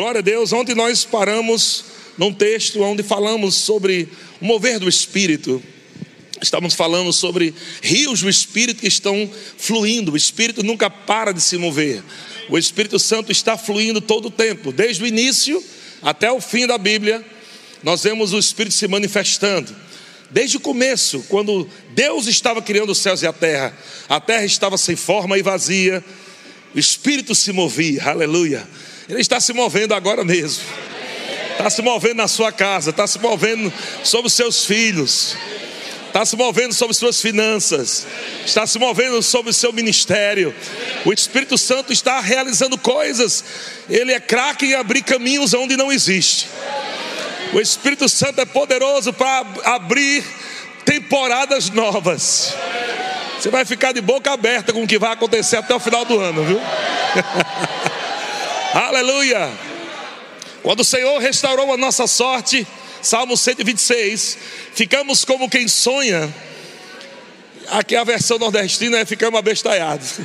Glória a Deus. Ontem nós paramos num texto onde falamos sobre o mover do Espírito. Estamos falando sobre rios do Espírito que estão fluindo. O Espírito nunca para de se mover. O Espírito Santo está fluindo todo o tempo, desde o início até o fim da Bíblia. Nós vemos o Espírito se manifestando. Desde o começo, quando Deus estava criando os céus e a terra, a terra estava sem forma e vazia, o Espírito se movia, aleluia. Ele está se movendo agora mesmo, está se movendo na sua casa, está se movendo sobre os seus filhos, está se movendo sobre suas finanças, está se movendo sobre o seu ministério. O Espírito Santo está realizando coisas, ele é craque em abrir caminhos onde não existe. O Espírito Santo é poderoso para abrir temporadas novas. Você vai ficar de boca aberta com o que vai acontecer até o final do ano, viu? Aleluia! Quando o Senhor restaurou a nossa sorte, Salmo 126, ficamos como quem sonha. Aqui a versão nordestina é ficamos abestalhados.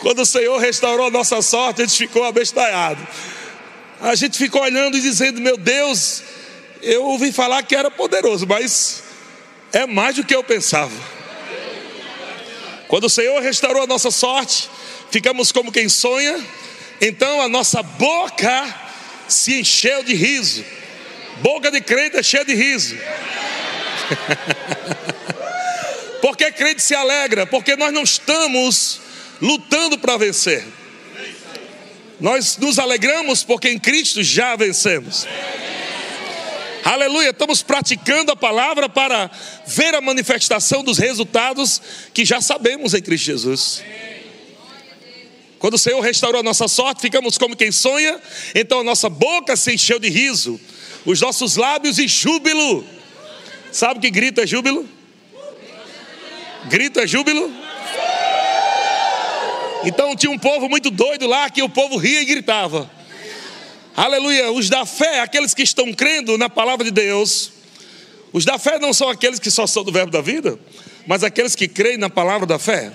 Quando o Senhor restaurou a nossa sorte, a gente ficou abestalhado. A gente ficou olhando e dizendo: Meu Deus, eu ouvi falar que era poderoso, mas é mais do que eu pensava. Quando o Senhor restaurou a nossa sorte, ficamos como quem sonha, então a nossa boca se encheu de riso. Boca de crente é cheia de riso. porque crente se alegra? Porque nós não estamos lutando para vencer. Nós nos alegramos porque em Cristo já vencemos. Aleluia, estamos praticando a palavra para ver a manifestação dos resultados que já sabemos em Cristo Jesus. Quando o Senhor restaurou a nossa sorte, ficamos como quem sonha, então a nossa boca se encheu de riso, os nossos lábios de júbilo. Sabe que grito é júbilo? Grito é júbilo? Então tinha um povo muito doido lá que o povo ria e gritava. Aleluia. Os da fé, aqueles que estão crendo na palavra de Deus. Os da fé não são aqueles que só são do verbo da vida, mas aqueles que creem na palavra da fé.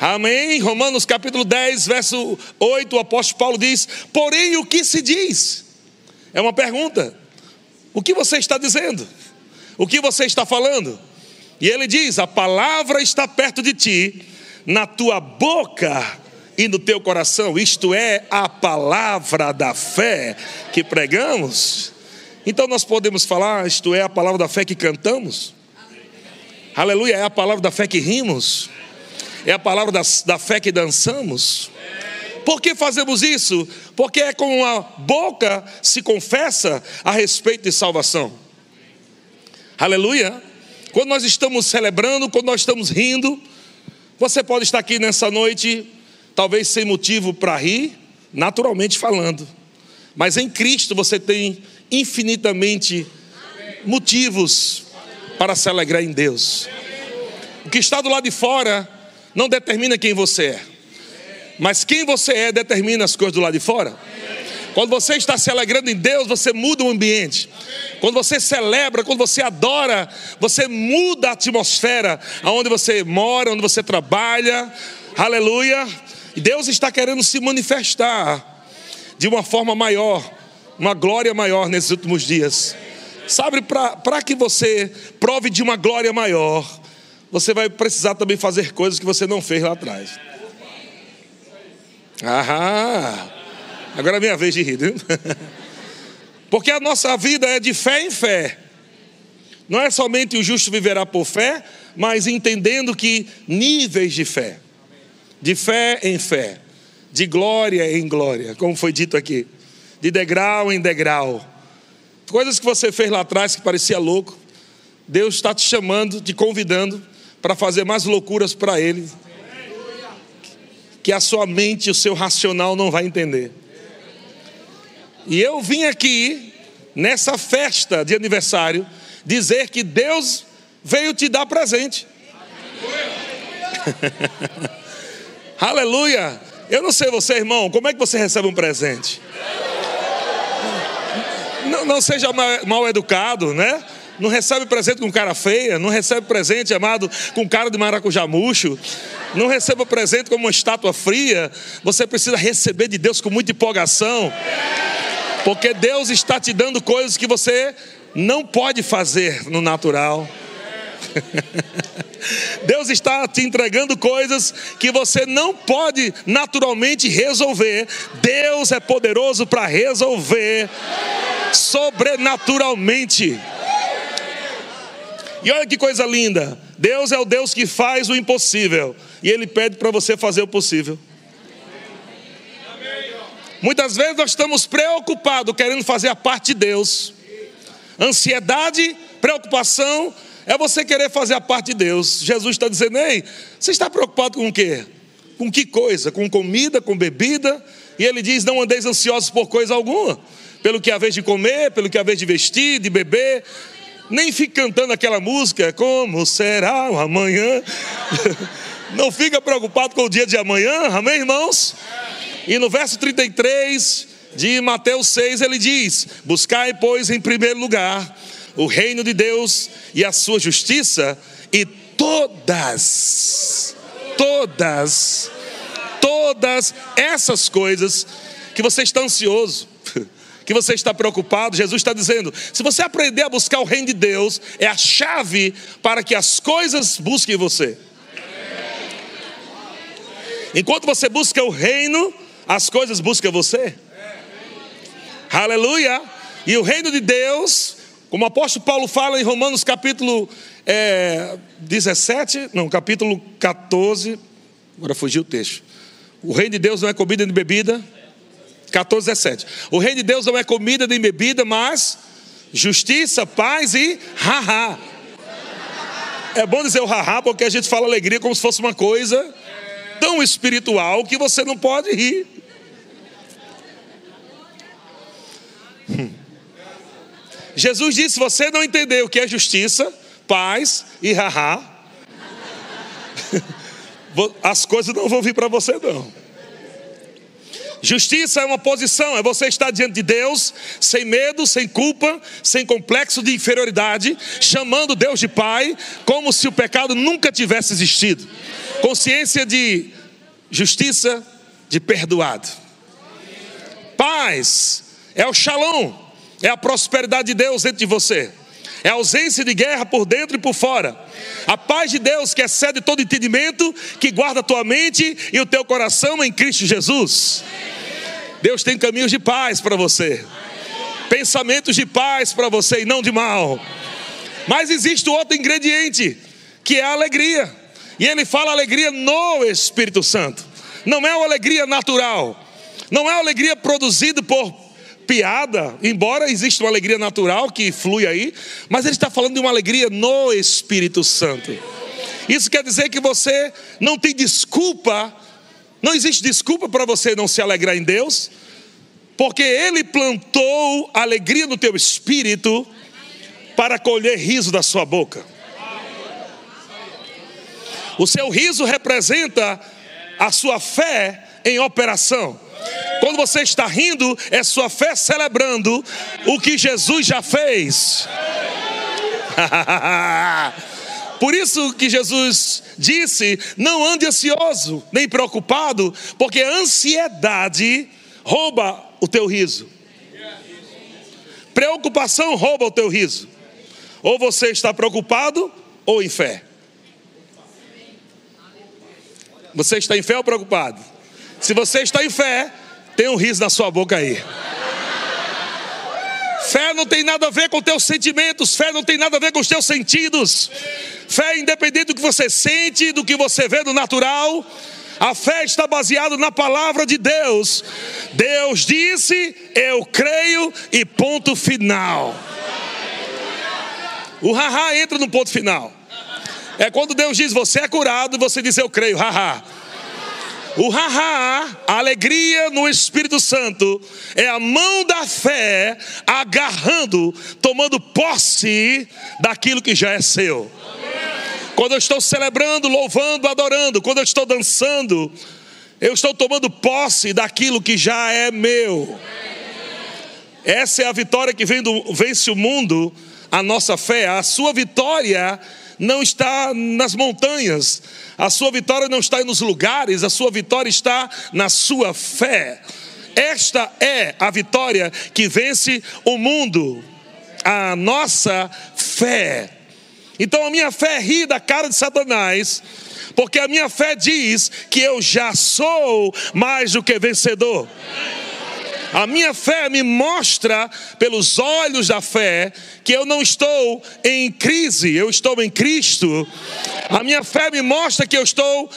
Amém. Romanos capítulo 10, verso 8, o apóstolo Paulo diz: Porém, o que se diz? É uma pergunta. O que você está dizendo? O que você está falando? E ele diz: A palavra está perto de ti, na tua boca e no teu coração, isto é a palavra da fé que pregamos. Então nós podemos falar, isto é a palavra da fé que cantamos. Aleluia, é a palavra da fé que rimos. É a palavra da, da fé que dançamos. Por que fazemos isso? Porque é com a boca se confessa a respeito de salvação. Aleluia. Quando nós estamos celebrando, quando nós estamos rindo, você pode estar aqui nessa noite talvez sem motivo para rir, naturalmente falando. Mas em Cristo você tem infinitamente motivos para se alegrar em Deus. O que está do lado de fora não determina quem você é, mas quem você é determina as coisas do lado de fora. Quando você está se alegrando em Deus, você muda o ambiente. Quando você celebra, quando você adora, você muda a atmosfera aonde você mora, onde você trabalha. Aleluia. E Deus está querendo se manifestar de uma forma maior, uma glória maior nesses últimos dias. Sabe, para que você prove de uma glória maior, você vai precisar também fazer coisas que você não fez lá atrás. Aham. Agora é minha vez de rir? Porque a nossa vida é de fé em fé. Não é somente o justo viverá por fé, mas entendendo que níveis de fé de fé em fé, de glória em glória, como foi dito aqui, de degrau em degrau. Coisas que você fez lá atrás que parecia louco, Deus está te chamando, te convidando para fazer mais loucuras para Ele, que a sua mente, o seu racional não vai entender. E eu vim aqui, nessa festa de aniversário, dizer que Deus veio te dar presente. Aleluia! Eu não sei você, irmão, como é que você recebe um presente? Não, não seja mal, mal educado, né? Não recebe presente com cara feia, não recebe presente, amado, com cara de maracujá murcho. Não receba presente como uma estátua fria. Você precisa receber de Deus com muita empolgação. Porque Deus está te dando coisas que você não pode fazer no natural. Deus está te entregando coisas que você não pode naturalmente resolver. Deus é poderoso para resolver sobrenaturalmente. E olha que coisa linda: Deus é o Deus que faz o impossível, e Ele pede para você fazer o possível. Muitas vezes nós estamos preocupados querendo fazer a parte de Deus. Ansiedade, preocupação, é você querer fazer a parte de Deus. Jesus está dizendo: Ei, você está preocupado com o quê? Com que coisa? Com comida, com bebida? E ele diz: Não andeis ansiosos por coisa alguma, pelo que há vez de comer, pelo que há vez de vestir, de beber. Nem fique cantando aquela música, como será o amanhã? Não fica preocupado com o dia de amanhã, amém, irmãos? E no verso 33 de Mateus 6 ele diz: Buscai, pois, em primeiro lugar o reino de Deus e a sua justiça, e todas, todas, todas essas coisas que você está ansioso, que você está preocupado, Jesus está dizendo: se você aprender a buscar o reino de Deus, é a chave para que as coisas busquem você. Enquanto você busca o reino, as coisas buscam você. Aleluia! E o reino de Deus como o apóstolo Paulo fala em Romanos capítulo é, 17, não, capítulo 14, agora fugiu o texto. O reino de Deus não é comida nem bebida. 14, 17. O reino de Deus não é comida nem bebida, mas justiça, paz e haha. É bom dizer o haha porque a gente fala alegria como se fosse uma coisa tão espiritual que você não pode rir. Hum. Jesus disse: se você não entender o que é justiça, paz e haha, as coisas não vão vir para você, não. Justiça é uma posição, é você estar diante de Deus, sem medo, sem culpa, sem complexo de inferioridade, chamando Deus de Pai, como se o pecado nunca tivesse existido. Consciência de justiça, de perdoado. Paz é o shalom, é a prosperidade de Deus dentro de você. É ausência de guerra por dentro e por fora. A paz de Deus que excede todo entendimento, que guarda a tua mente e o teu coração em Cristo Jesus. Deus tem caminhos de paz para você. Pensamentos de paz para você e não de mal. Mas existe outro ingrediente, que é a alegria. E ele fala alegria no Espírito Santo. Não é uma alegria natural. Não é uma alegria produzida por piada, embora exista uma alegria natural que flui aí, mas ele está falando de uma alegria no Espírito Santo. Isso quer dizer que você não tem desculpa, não existe desculpa para você não se alegrar em Deus, porque Ele plantou alegria no teu espírito para colher riso da sua boca. O seu riso representa a sua fé em operação. Quando você está rindo, é sua fé celebrando o que Jesus já fez. Por isso que Jesus disse: não ande ansioso, nem preocupado, porque a ansiedade rouba o teu riso. Preocupação rouba o teu riso. Ou você está preocupado ou em fé. Você está em fé ou preocupado? Se você está em fé, tem um riso na sua boca aí. Fé não tem nada a ver com teus sentimentos, fé não tem nada a ver com os teus sentidos. Fé independente do que você sente, do que você vê no natural. A fé está baseada na palavra de Deus. Deus disse, eu creio e ponto final. O haha entra no ponto final. É quando Deus diz, você é curado, e você diz, eu creio, haha. O haha, a alegria no Espírito Santo, é a mão da fé agarrando, tomando posse daquilo que já é seu. Quando eu estou celebrando, louvando, adorando, quando eu estou dançando, eu estou tomando posse daquilo que já é meu. Essa é a vitória que vem do, vence o mundo a nossa fé. A sua vitória não está nas montanhas, a sua vitória não está nos lugares, a sua vitória está na sua fé. Esta é a vitória que vence o mundo, a nossa fé. Então a minha fé ri da cara de Satanás, porque a minha fé diz que eu já sou mais do que vencedor. A minha fé me mostra, pelos olhos da fé, que eu não estou em crise, eu estou em Cristo. A minha fé me mostra que eu estou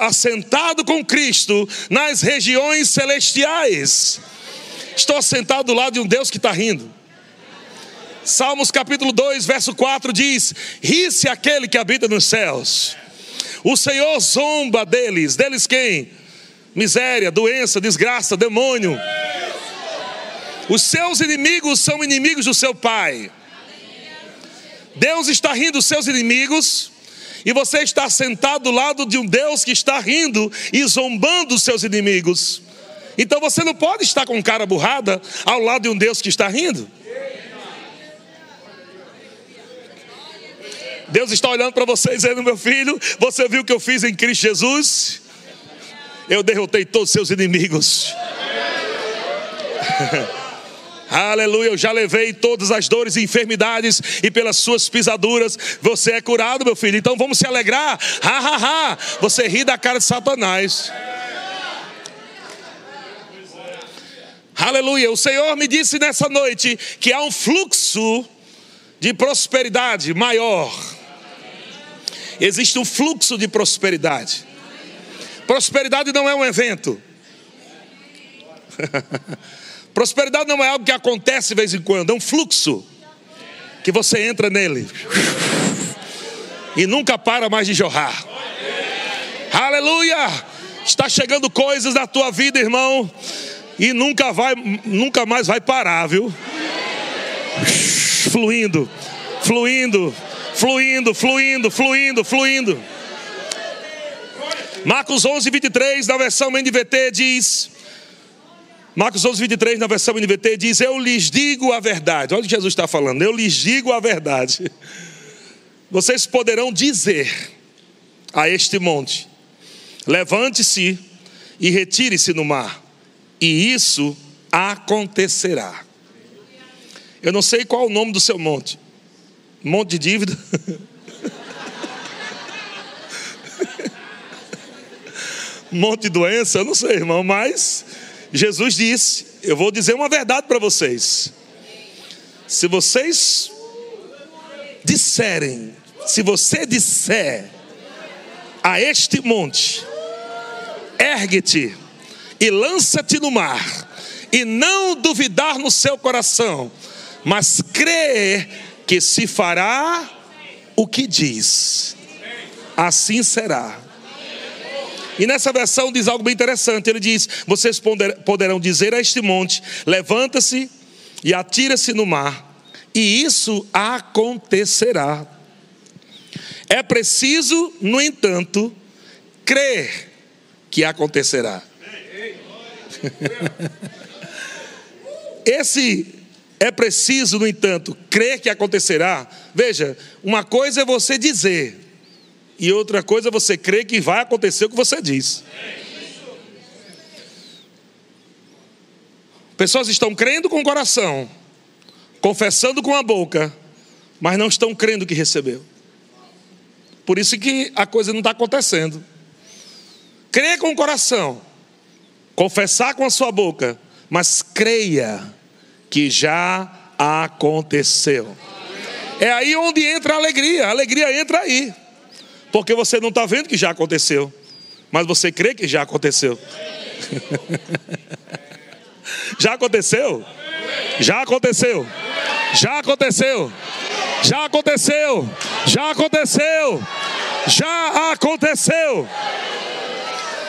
assentado com Cristo nas regiões celestiais. Estou assentado do lado de um Deus que está rindo. Salmos capítulo 2, verso 4 diz: Ri-se aquele que habita nos céus. O Senhor zomba deles. Deles quem? Miséria, doença, desgraça, demônio. Os seus inimigos são inimigos do seu pai. Deus está rindo dos seus inimigos, e você está sentado do lado de um Deus que está rindo e zombando dos seus inimigos. Então você não pode estar com cara burrada ao lado de um Deus que está rindo. Deus está olhando para você dizendo: Meu filho, você viu o que eu fiz em Cristo Jesus? Eu derrotei todos os seus inimigos. Aleluia, eu já levei todas as dores e enfermidades, e pelas suas pisaduras você é curado, meu filho. Então vamos se alegrar. Ha, ha, ha. Você ri da cara de Satanás. Aleluia. O Senhor me disse nessa noite que há um fluxo de prosperidade maior. Existe um fluxo de prosperidade. Prosperidade não é um evento. Prosperidade não é algo que acontece de vez em quando, é um fluxo que você entra nele e nunca para mais de jorrar. Aleluia! Está chegando coisas na tua vida, irmão, e nunca vai, nunca mais vai parar, viu? Fluindo, fluindo, fluindo, fluindo, fluindo, fluindo. Marcos 11, 23, na versão NVT diz: Marcos 11, 23, na versão NVT, diz: Eu lhes digo a verdade. Olha o que Jesus está falando. Eu lhes digo a verdade. Vocês poderão dizer a este monte: Levante-se e retire-se no mar, e isso acontecerá. Eu não sei qual o nome do seu monte. Monte de dívida? monte de doença? Eu não sei, irmão, mas Jesus disse: Eu vou dizer uma verdade para vocês. Se vocês disserem, se você disser a este monte, ergue-te e lança-te no mar, e não duvidar no seu coração, mas crer que se fará o que diz, assim será. E nessa versão diz algo bem interessante. Ele diz: Vocês poderão dizer a este monte: Levanta-se e atira-se no mar, e isso acontecerá. É preciso, no entanto, crer que acontecerá. Esse é preciso, no entanto, crer que acontecerá. Veja, uma coisa é você dizer, e outra coisa você crer que vai acontecer o que você diz. Pessoas estão crendo com o coração, confessando com a boca, mas não estão crendo que recebeu. Por isso que a coisa não está acontecendo. Crer com o coração, confessar com a sua boca, mas creia que já aconteceu. É aí onde entra a alegria, a alegria entra aí. Porque você não está vendo que já aconteceu, mas você crê que já aconteceu. já aconteceu? Já aconteceu. Já aconteceu. Já aconteceu. Já aconteceu. Já aconteceu.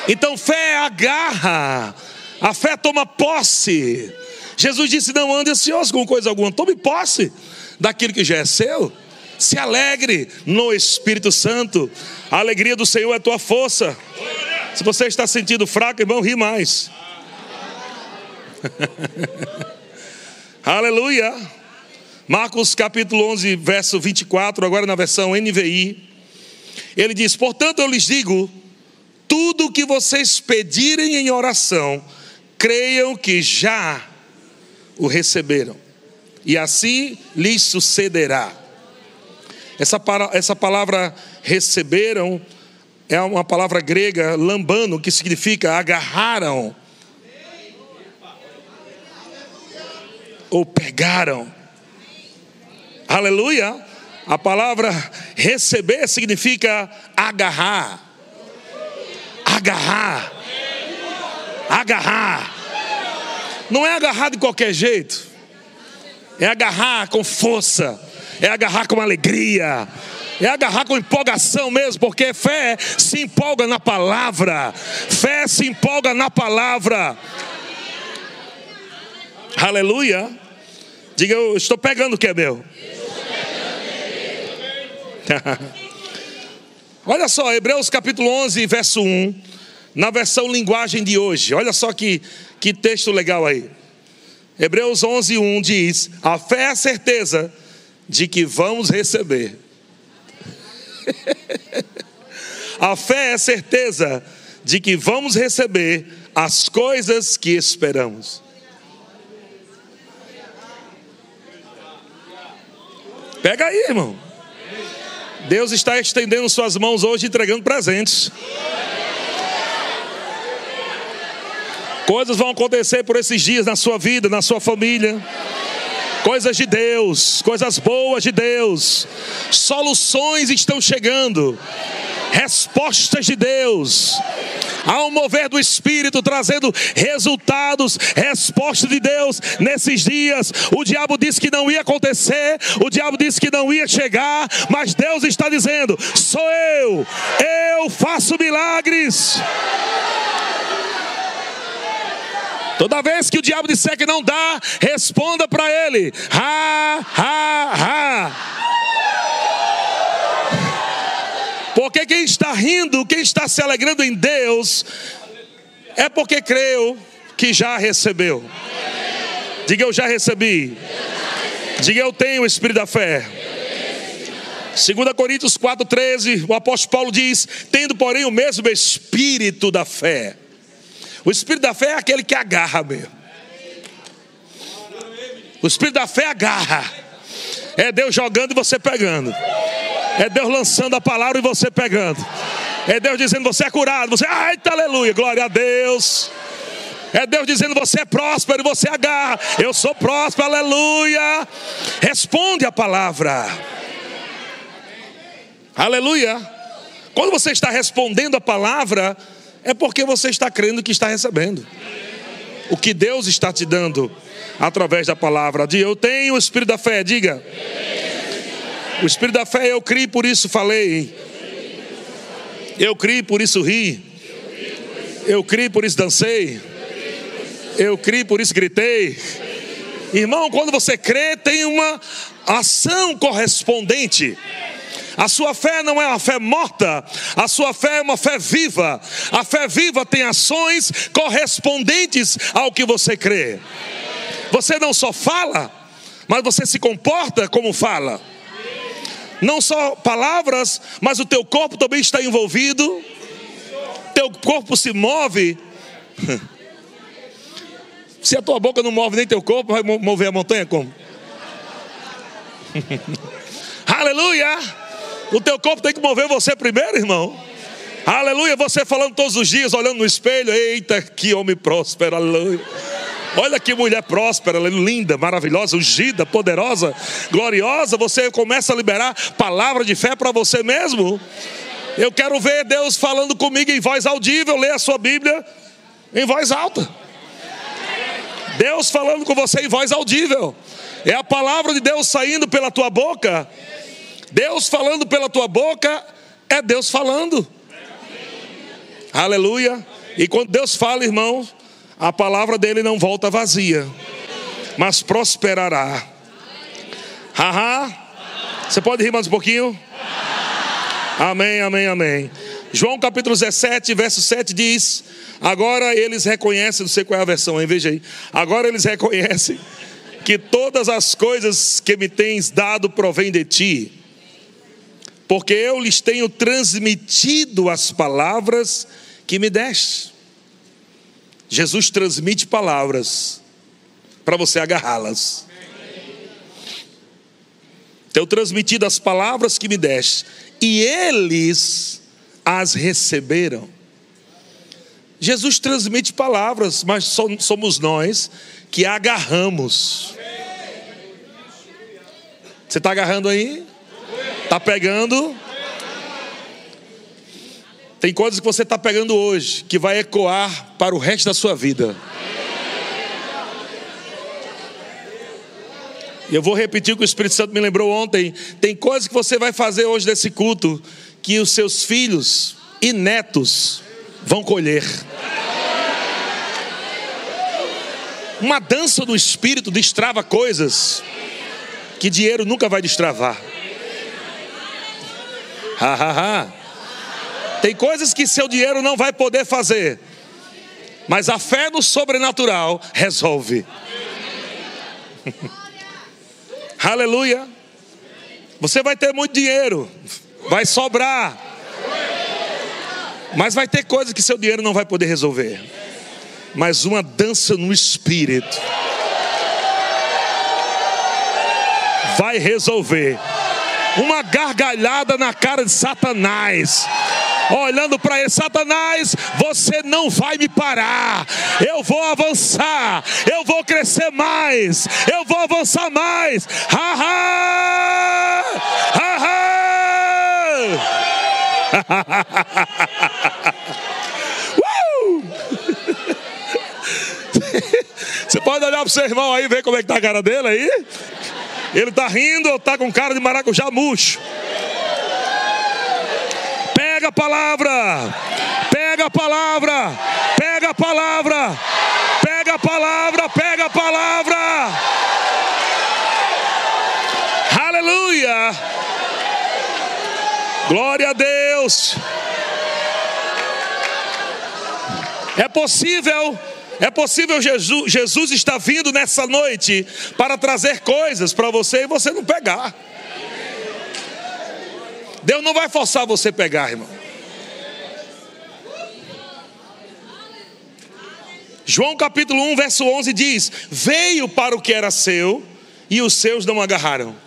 Então fé agarra. A fé toma posse. Jesus disse: Não ande ansioso com coisa alguma, tome posse daquilo que já é seu. Se alegre no Espírito Santo. A alegria do Senhor é tua força. Se você está sentindo fraco, irmão, ri mais. Aleluia. Marcos capítulo 11, verso 24, agora na versão NVI. Ele diz: Portanto, eu lhes digo: tudo o que vocês pedirem em oração, creiam que já o receberam, e assim lhes sucederá. Essa, essa palavra receberam é uma palavra grega, lambano, que significa agarraram ou pegaram. Aleluia. A palavra receber significa agarrar. Agarrar. Agarrar. Não é agarrar de qualquer jeito. É agarrar com força. É agarrar com alegria. É agarrar com empolgação mesmo, porque fé se empolga na palavra. Fé se empolga na palavra. Aleluia. Diga, eu estou pegando o que é meu. Olha só, Hebreus capítulo 11, verso 1, na versão linguagem de hoje. Olha só que, que texto legal aí. Hebreus 11, 1 diz: A fé é a certeza de que vamos receber. a fé é a certeza de que vamos receber as coisas que esperamos. Pega aí, irmão. Deus está estendendo suas mãos hoje, entregando presentes. Coisas vão acontecer por esses dias na sua vida, na sua família. Coisas de Deus, coisas boas de Deus. Soluções estão chegando. Respostas de Deus. Há um mover do Espírito trazendo resultados, resposta de Deus nesses dias. O diabo disse que não ia acontecer, o diabo disse que não ia chegar, mas Deus está dizendo: sou eu, eu faço milagres. Toda vez que o diabo disser que não dá, responda para ele: ha, ha, ha. Porque quem está rindo, quem está se alegrando em Deus, é porque creu que já recebeu. Diga eu já recebi. Diga eu tenho o espírito da fé. 2 Coríntios 4,13, o apóstolo Paulo diz: tendo, porém, o mesmo espírito da fé. O espírito da fé é aquele que agarra mesmo. O espírito da fé agarra. É Deus jogando e você pegando. É Deus lançando a palavra e você pegando. É Deus dizendo você é curado. Você, ai, aleluia, glória a Deus. É Deus dizendo você é próspero e você agarra. Eu sou próspero, aleluia. Responde a palavra. Aleluia. Quando você está respondendo a palavra, é porque você está crendo que está recebendo. O que Deus está te dando através da palavra. De eu tenho o espírito da fé, diga. O espírito da fé, eu criei, por isso falei. Eu criei, por isso ri. Eu criei, por isso dancei. Eu criei, por isso gritei. Irmão, quando você crê, tem uma ação correspondente. A sua fé não é uma fé morta, a sua fé é uma fé viva. A fé viva tem ações correspondentes ao que você crê. Você não só fala, mas você se comporta como fala não só palavras, mas o teu corpo também está envolvido. Teu corpo se move. Se a tua boca não move nem teu corpo, vai mover a montanha como? Aleluia! O teu corpo tem que mover você primeiro, irmão. Aleluia! Você falando todos os dias, olhando no espelho, eita, que homem próspero, aleluia. Olha que mulher próspera, linda, maravilhosa, ungida, poderosa, gloriosa. Você começa a liberar palavra de fé para você mesmo. Eu quero ver Deus falando comigo em voz audível. Lê a sua Bíblia em voz alta. Deus falando com você em voz audível. É a palavra de Deus saindo pela tua boca. Deus falando pela tua boca é Deus falando. Aleluia. E quando Deus fala, irmão, a palavra dele não volta vazia, mas prosperará. Haha. Você pode rir mais um pouquinho? Amém, amém, amém. João capítulo 17, verso 7 diz: Agora eles reconhecem, não sei qual é a versão, hein? veja aí. Agora eles reconhecem que todas as coisas que me tens dado provêm de ti, porque eu lhes tenho transmitido as palavras que me deste. Jesus transmite palavras para você agarrá-las. Tenho transmitido as palavras que me deste, e eles as receberam. Jesus transmite palavras, mas somos nós que agarramos. Você está agarrando aí? Está pegando? Tem coisas que você está pegando hoje que vai ecoar para o resto da sua vida. E eu vou repetir o que o Espírito Santo me lembrou ontem. Tem coisas que você vai fazer hoje nesse culto que os seus filhos e netos vão colher. Uma dança do Espírito destrava coisas que dinheiro nunca vai destravar. Ha, ha, ha. Tem coisas que seu dinheiro não vai poder fazer, mas a fé no sobrenatural resolve. Aleluia. Você vai ter muito dinheiro, vai sobrar, mas vai ter coisas que seu dinheiro não vai poder resolver. Mas uma dança no espírito vai resolver. Uma gargalhada na cara de Satanás olhando para ele: Satanás, você não vai me parar. Eu vou avançar, eu vou crescer mais, eu vou avançar mais. Ha ha! Ha ha! Você pode olhar para o seu irmão aí ver como é que está a cara dele aí? Ele está rindo ou está com cara de maracujá murcho? Pega a palavra, pega a palavra, pega a palavra, pega a palavra, pega a palavra. Aleluia. Glória a Deus. É possível, é possível Jesus, Jesus está vindo nessa noite para trazer coisas para você e você não pegar. Deus não vai forçar você a pegar, irmão. João capítulo 1, verso 11 diz: Veio para o que era seu e os seus não agarraram.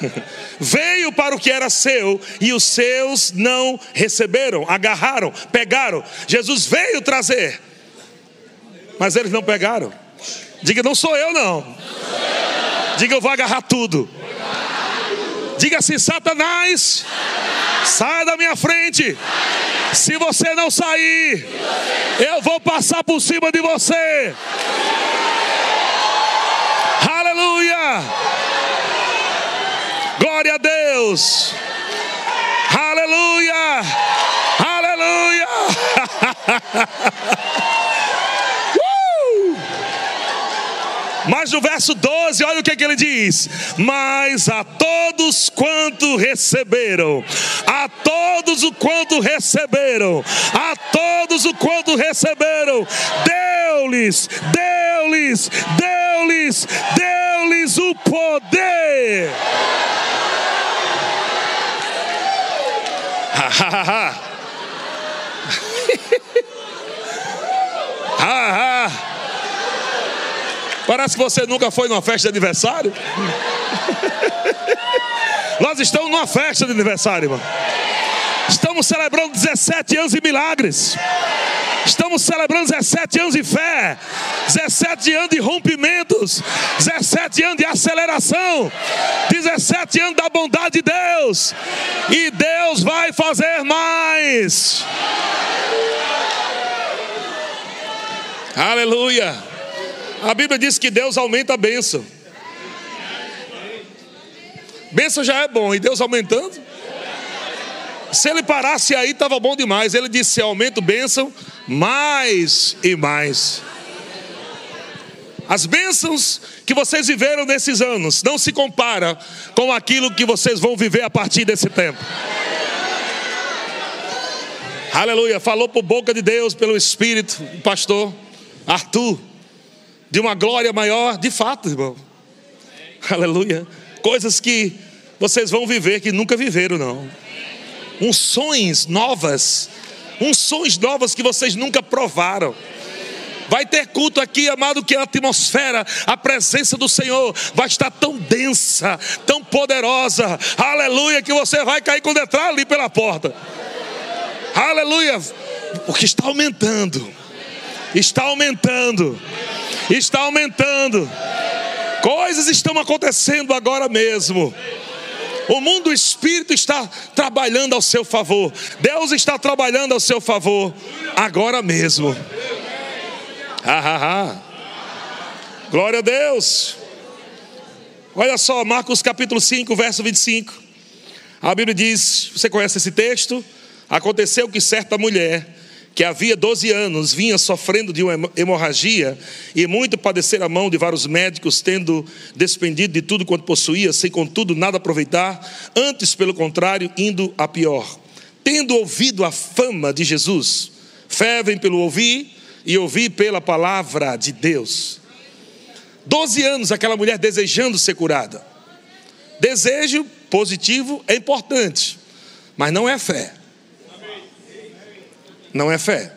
Veio para o que era seu e os seus não receberam, agarraram, pegaram. Jesus veio trazer, mas eles não pegaram. Diga, não sou eu não. Diga, eu vou agarrar tudo. Diga assim: Satanás, saia da minha frente. Se você não sair, eu vou passar por cima de você. Aleluia. Glória a Deus. Aleluia. Aleluia. Mas no verso 12, olha o que, que ele diz: Mas a todos quanto receberam, a todos o quanto receberam, a todos o quanto receberam, deu-lhes, deu-lhes, deu-lhes, deu-lhes o poder. Ha ha ha. Parece que você nunca foi numa festa de aniversário. Nós estamos numa festa de aniversário, irmão. Estamos celebrando 17 anos de milagres. Estamos celebrando 17 anos de fé, 17 anos de rompimentos, 17 anos de aceleração, 17 anos da bondade de Deus. E Deus vai fazer mais. Aleluia. A Bíblia diz que Deus aumenta a bênção. Bênção já é bom, e Deus aumentando. Se ele parasse aí, estava bom demais. Ele disse: aumento bênção mais e mais. As bênçãos que vocês viveram nesses anos não se compara com aquilo que vocês vão viver a partir desse tempo. Aleluia. Falou por boca de Deus, pelo Espírito, o pastor Arthur, de uma glória maior, de fato, irmão. Aleluia. Coisas que vocês vão viver que nunca viveram, não. Unções novas, unções novas que vocês nunca provaram. Vai ter culto aqui, amado, que a atmosfera, a presença do Senhor vai estar tão densa, tão poderosa. Aleluia, que você vai cair quando entrar ali pela porta. Aleluia, porque está aumentando. Está aumentando. Está aumentando. Coisas estão acontecendo agora mesmo. O mundo espírito está trabalhando ao seu favor. Deus está trabalhando ao seu favor agora mesmo. Glória a Deus. Olha só, Marcos capítulo 5, verso 25. A Bíblia diz: você conhece esse texto? Aconteceu que certa mulher, que havia 12 anos, vinha sofrendo de uma hemorragia e muito padecer a mão de vários médicos, tendo despendido de tudo quanto possuía, sem contudo nada aproveitar, antes, pelo contrário, indo a pior. Tendo ouvido a fama de Jesus, fé vem pelo ouvir e ouvi pela palavra de Deus. Doze anos aquela mulher desejando ser curada. Desejo positivo é importante, mas não é fé. Não é fé.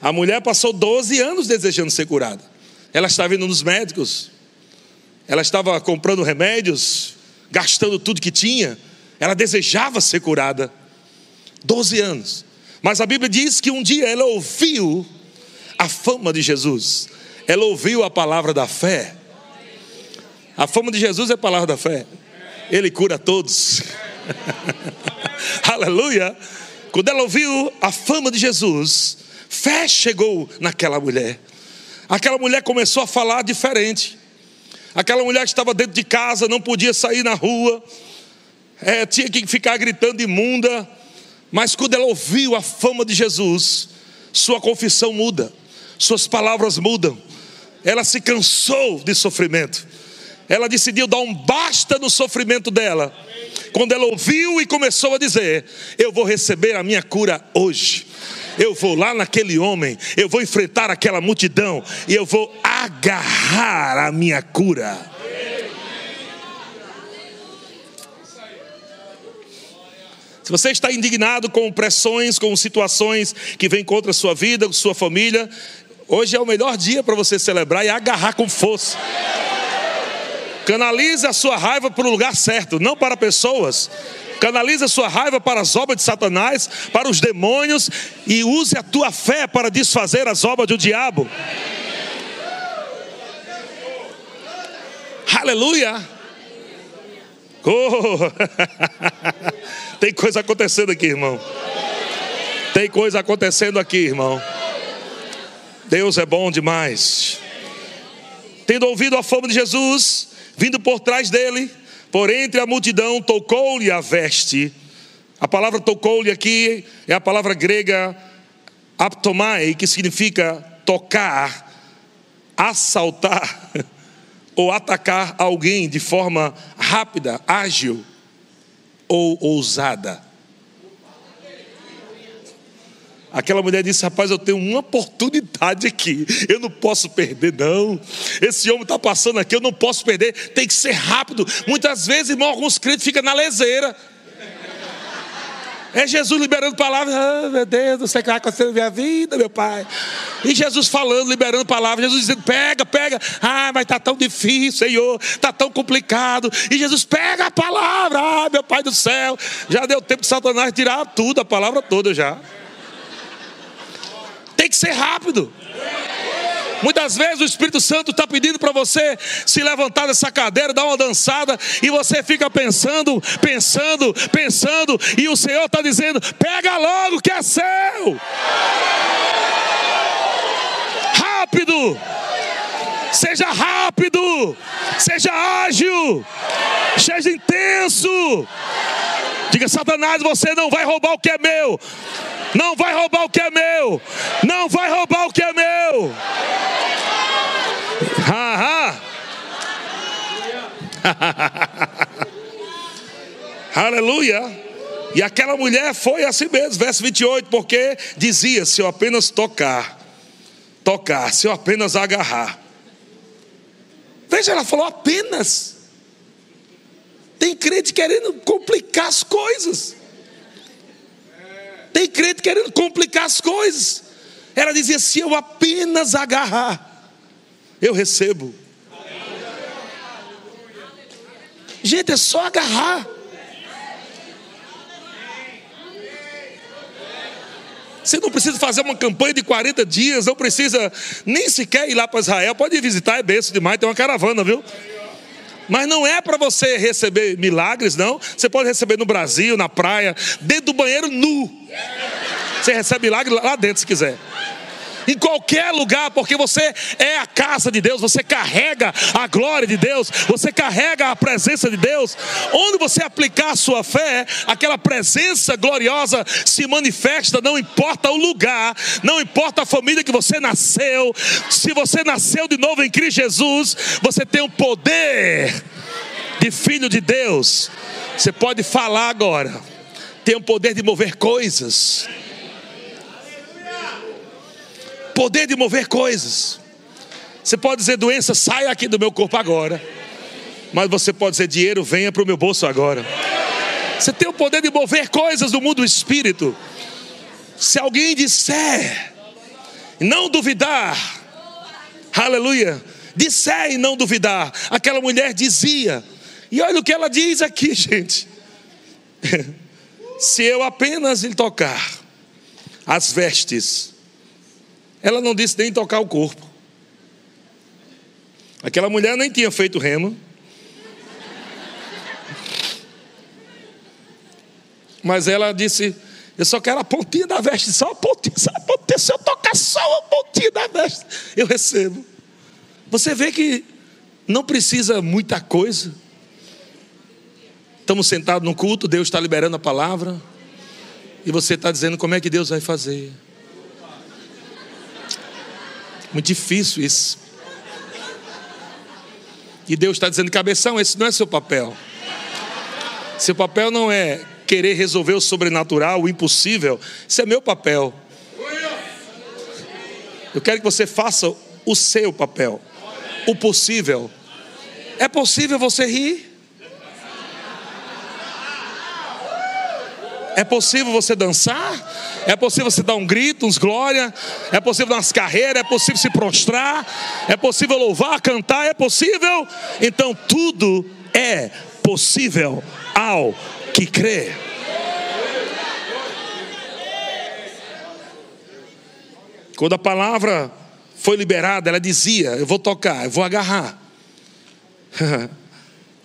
A mulher passou 12 anos desejando ser curada. Ela estava indo nos médicos, ela estava comprando remédios, gastando tudo que tinha. Ela desejava ser curada. 12 anos. Mas a Bíblia diz que um dia ela ouviu a fama de Jesus. Ela ouviu a palavra da fé. A fama de Jesus é a palavra da fé. Ele cura todos. Aleluia. Quando ela ouviu a fama de Jesus, fé chegou naquela mulher. Aquela mulher começou a falar diferente. Aquela mulher que estava dentro de casa, não podia sair na rua, é, tinha que ficar gritando imunda. Mas quando ela ouviu a fama de Jesus, sua confissão muda suas palavras mudam. Ela se cansou de sofrimento. Ela decidiu dar um basta no sofrimento dela. Quando ela ouviu e começou a dizer: Eu vou receber a minha cura hoje. Eu vou lá naquele homem, eu vou enfrentar aquela multidão e eu vou agarrar a minha cura. Se você está indignado com pressões, com situações que vêm contra a sua vida, sua família, Hoje é o melhor dia para você celebrar e agarrar com força. Canalize a sua raiva para o lugar certo, não para pessoas. Canalize a sua raiva para as obras de Satanás, para os demônios e use a tua fé para desfazer as obras do diabo. Aleluia! Oh. Tem coisa acontecendo aqui, irmão. Tem coisa acontecendo aqui, irmão. Deus é bom demais. Tendo ouvido a fama de Jesus, vindo por trás dele, por entre a multidão, tocou-lhe a veste. A palavra tocou-lhe aqui é a palavra grega aptomai, que significa tocar, assaltar ou atacar alguém de forma rápida, ágil ou ousada. Aquela mulher disse: Rapaz, eu tenho uma oportunidade aqui, eu não posso perder, não. Esse homem está passando aqui, eu não posso perder, tem que ser rápido. Muitas vezes, irmão, alguns crentes ficam na leseira. É Jesus liberando palavras, ah, meu Deus, não sei o que vai acontecer na minha vida, meu pai. E Jesus falando, liberando palavras, Jesus dizendo: pega, pega. Ah, mas está tão difícil, Senhor, está tão complicado. E Jesus pega a palavra, ah, meu pai do céu. Já deu tempo de Satanás tirar tudo, a palavra toda já tem que ser rápido. Muitas vezes o Espírito Santo está pedindo para você se levantar dessa cadeira, dar uma dançada, e você fica pensando, pensando, pensando, e o Senhor está dizendo: pega logo que é seu. Rápido, seja rápido, seja ágil, seja intenso. Diga, Satanás, você não vai roubar o que é meu. Não vai roubar o que é meu. Não vai roubar o que é meu. Ha, ha. Aleluia. E aquela mulher foi assim mesmo, verso 28, porque dizia: se eu apenas tocar, tocar, se eu apenas agarrar. Veja, ela falou apenas. Tem crente querendo complicar as coisas. Tem crente querendo complicar as coisas. Ela dizia: se eu apenas agarrar, eu recebo. Gente, é só agarrar. Você não precisa fazer uma campanha de 40 dias, não precisa nem sequer ir lá para Israel. Pode visitar, é benção demais, tem uma caravana, viu? Mas não é para você receber milagres, não. Você pode receber no Brasil, na praia, dentro do banheiro nu. Você recebe milagre lá dentro se quiser em qualquer lugar, porque você é a casa de Deus, você carrega a glória de Deus, você carrega a presença de Deus. Onde você aplicar a sua fé, aquela presença gloriosa se manifesta, não importa o lugar, não importa a família que você nasceu, se você nasceu de novo em Cristo Jesus, você tem o poder de filho de Deus. Você pode falar agora, tem o poder de mover coisas poder de mover coisas. Você pode dizer, doença, saia aqui do meu corpo agora. Mas você pode dizer, dinheiro, venha para o meu bolso agora. Você tem o poder de mover coisas no mundo do espírito. Se alguém disser, não duvidar, aleluia, disser e não duvidar, aquela mulher dizia, e olha o que ela diz aqui, gente. Se eu apenas lhe tocar as vestes, ela não disse nem tocar o corpo. Aquela mulher nem tinha feito rema. Mas ela disse: Eu só quero a pontinha da veste, só a pontinha, só a pontinha. Se eu tocar só a pontinha da veste, eu recebo. Você vê que não precisa muita coisa. Estamos sentados no culto, Deus está liberando a palavra. E você está dizendo como é que Deus vai fazer. Muito difícil isso. E Deus está dizendo, cabeção, esse não é seu papel. Seu papel não é querer resolver o sobrenatural, o impossível. Isso é meu papel. Eu quero que você faça o seu papel, o possível. É possível você rir? É possível você dançar? É possível você dar um grito, uns glória. É possível dar umas carreiras. É possível se prostrar. É possível louvar, cantar. É possível. Então tudo é possível ao que crê. Quando a palavra foi liberada, ela dizia: Eu vou tocar, eu vou agarrar.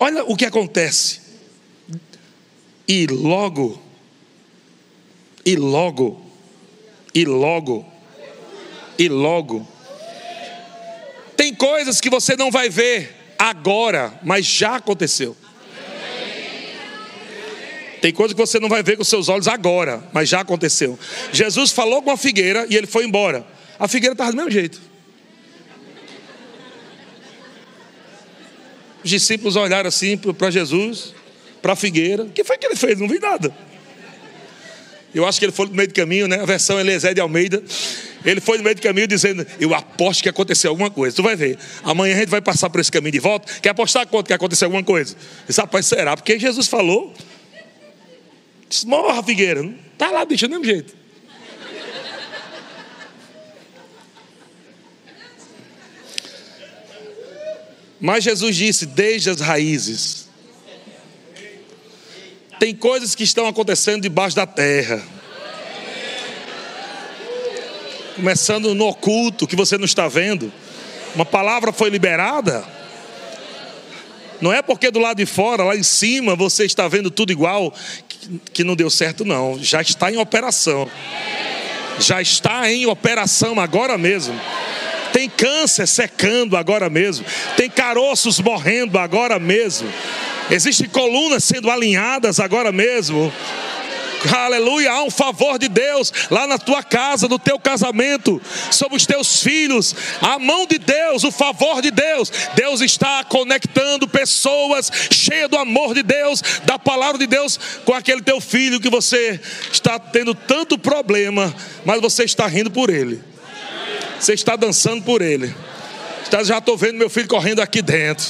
Olha o que acontece. E logo e logo, e logo, e logo. Tem coisas que você não vai ver agora, mas já aconteceu. Tem coisas que você não vai ver com seus olhos agora, mas já aconteceu. Jesus falou com a figueira e ele foi embora. A figueira estava do mesmo jeito. Os discípulos olharam assim para Jesus, para a figueira. O que foi que ele fez? Não vi nada. Eu acho que ele foi no meio do caminho, né? A versão Eliezer de Almeida. Ele foi no meio do caminho dizendo: Eu aposto que aconteceu alguma coisa. Tu vai ver. Amanhã a gente vai passar por esse caminho de volta. Quer apostar quanto que aconteceu alguma coisa? Disse, rapaz, será? Porque Jesus falou. Disse, morra, Figueira. Tá lá, bicho, do mesmo jeito. Mas Jesus disse: Desde as raízes tem coisas que estão acontecendo debaixo da terra. Começando no oculto que você não está vendo. Uma palavra foi liberada. Não é porque do lado de fora, lá em cima, você está vendo tudo igual, que não deu certo, não. Já está em operação. Já está em operação agora mesmo. Tem câncer secando agora mesmo. Tem caroços morrendo agora mesmo. Existem colunas sendo alinhadas agora mesmo. Aleluia, há um favor de Deus lá na tua casa, no teu casamento, sobre os teus filhos. A mão de Deus, o favor de Deus. Deus está conectando pessoas cheias do amor de Deus, da palavra de Deus, com aquele teu filho que você está tendo tanto problema, mas você está rindo por ele. Você está dançando por ele. Já estou vendo meu filho correndo aqui dentro.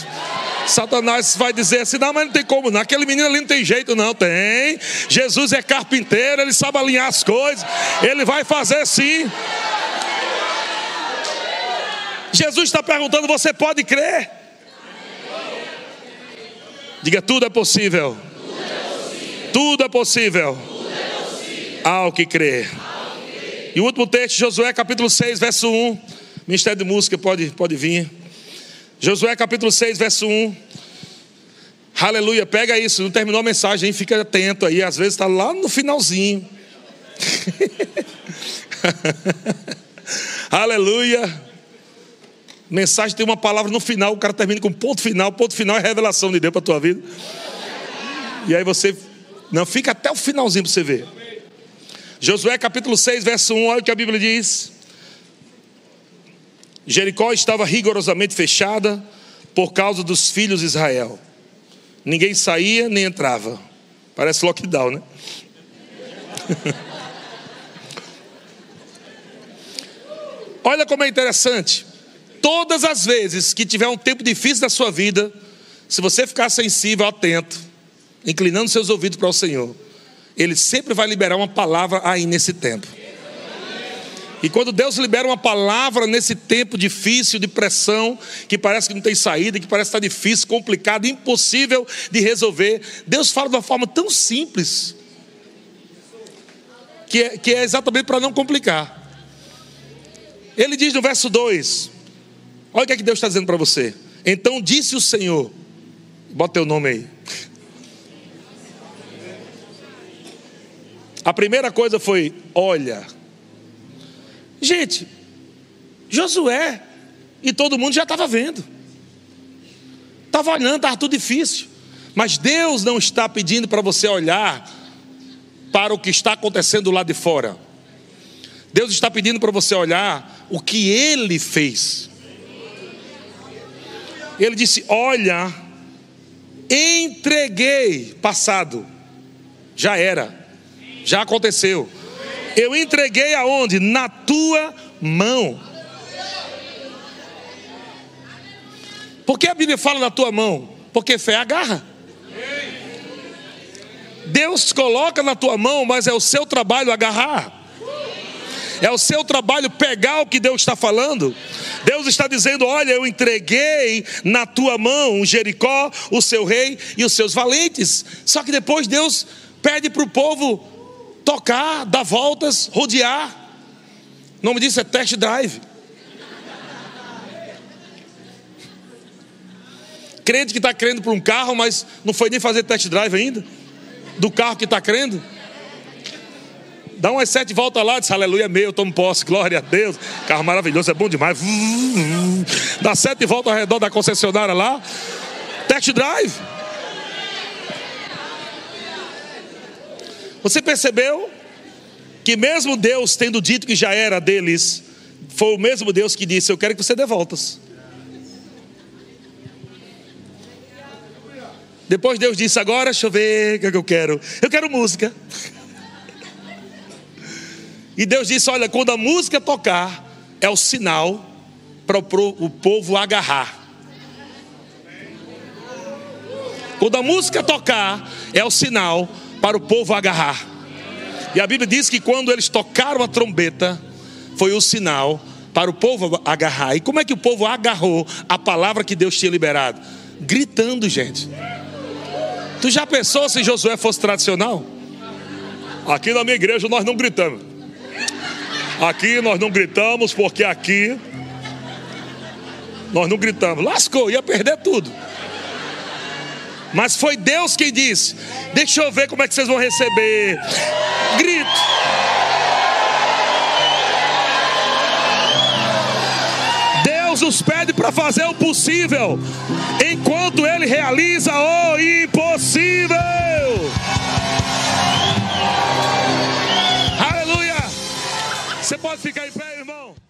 Satanás vai dizer assim: não, mas não tem como, não. Aquele menino ali não tem jeito, não. Tem. Jesus é carpinteiro, ele sabe alinhar as coisas, ele vai fazer sim. Jesus está perguntando: você pode crer? Diga: tudo é possível. Tudo é possível. Ao que crer. E o último texto, Josué capítulo 6, verso 1. Ministério de Música pode, pode vir. Josué capítulo 6, verso 1. Aleluia, pega isso, não terminou a mensagem, hein? fica atento aí, às vezes está lá no finalzinho. Aleluia. Mensagem tem uma palavra no final, o cara termina com ponto final, ponto final é revelação de Deus para a tua vida. E aí você, não, fica até o finalzinho para você ver. Josué capítulo 6, verso 1, olha o que a Bíblia diz. Jericó estava rigorosamente fechada por causa dos filhos de Israel. Ninguém saía nem entrava. Parece lockdown, né? Olha como é interessante. Todas as vezes que tiver um tempo difícil da sua vida, se você ficar sensível, atento, inclinando seus ouvidos para o Senhor, Ele sempre vai liberar uma palavra aí nesse tempo. E quando Deus libera uma palavra nesse tempo difícil, de pressão, que parece que não tem saída, que parece estar difícil, complicado, impossível de resolver, Deus fala de uma forma tão simples, que é, que é exatamente para não complicar. Ele diz no verso 2: olha o que, é que Deus está dizendo para você. Então disse o Senhor, bota teu nome aí. A primeira coisa foi: olha. Gente, Josué e todo mundo já estava vendo, estava olhando, estava tudo difícil, mas Deus não está pedindo para você olhar para o que está acontecendo lá de fora, Deus está pedindo para você olhar o que Ele fez. Ele disse: Olha, entreguei, passado, já era, já aconteceu eu entreguei aonde? Na tua mão. Por que a Bíblia fala na tua mão? Porque fé agarra. Deus coloca na tua mão, mas é o seu trabalho agarrar. É o seu trabalho pegar o que Deus está falando. Deus está dizendo: Olha, eu entreguei na tua mão Jericó, o seu rei e os seus valentes. Só que depois Deus pede para o povo tocar, dar voltas, rodear. O nome disso é test drive. Crente que está crendo por um carro, mas não foi nem fazer test drive ainda. Do carro que está crendo. Dá umas sete voltas lá, diz aleluia, meu, eu tomo posse, glória a Deus. Carro maravilhoso, é bom demais. Dá sete voltas ao redor da concessionária lá. Test drive. Você percebeu que mesmo Deus tendo dito que já era deles, foi o mesmo Deus que disse: Eu quero que você dê voltas. Depois Deus disse: Agora deixa eu ver o que, é que eu quero. Eu quero música. E Deus disse: Olha, quando a música tocar, é o sinal para o povo agarrar. Quando a música tocar, é o sinal para o povo agarrar. E a Bíblia diz que quando eles tocaram a trombeta, foi o sinal para o povo agarrar. E como é que o povo agarrou a palavra que Deus tinha liberado? Gritando, gente. Tu já pensou se Josué fosse tradicional? Aqui na minha igreja nós não gritamos. Aqui nós não gritamos porque aqui nós não gritamos. Lascou, ia perder tudo. Mas foi Deus quem disse: Deixa eu ver como é que vocês vão receber. Grito. Deus nos pede para fazer o possível, enquanto Ele realiza o impossível. Aleluia! Você pode ficar em pé, irmão.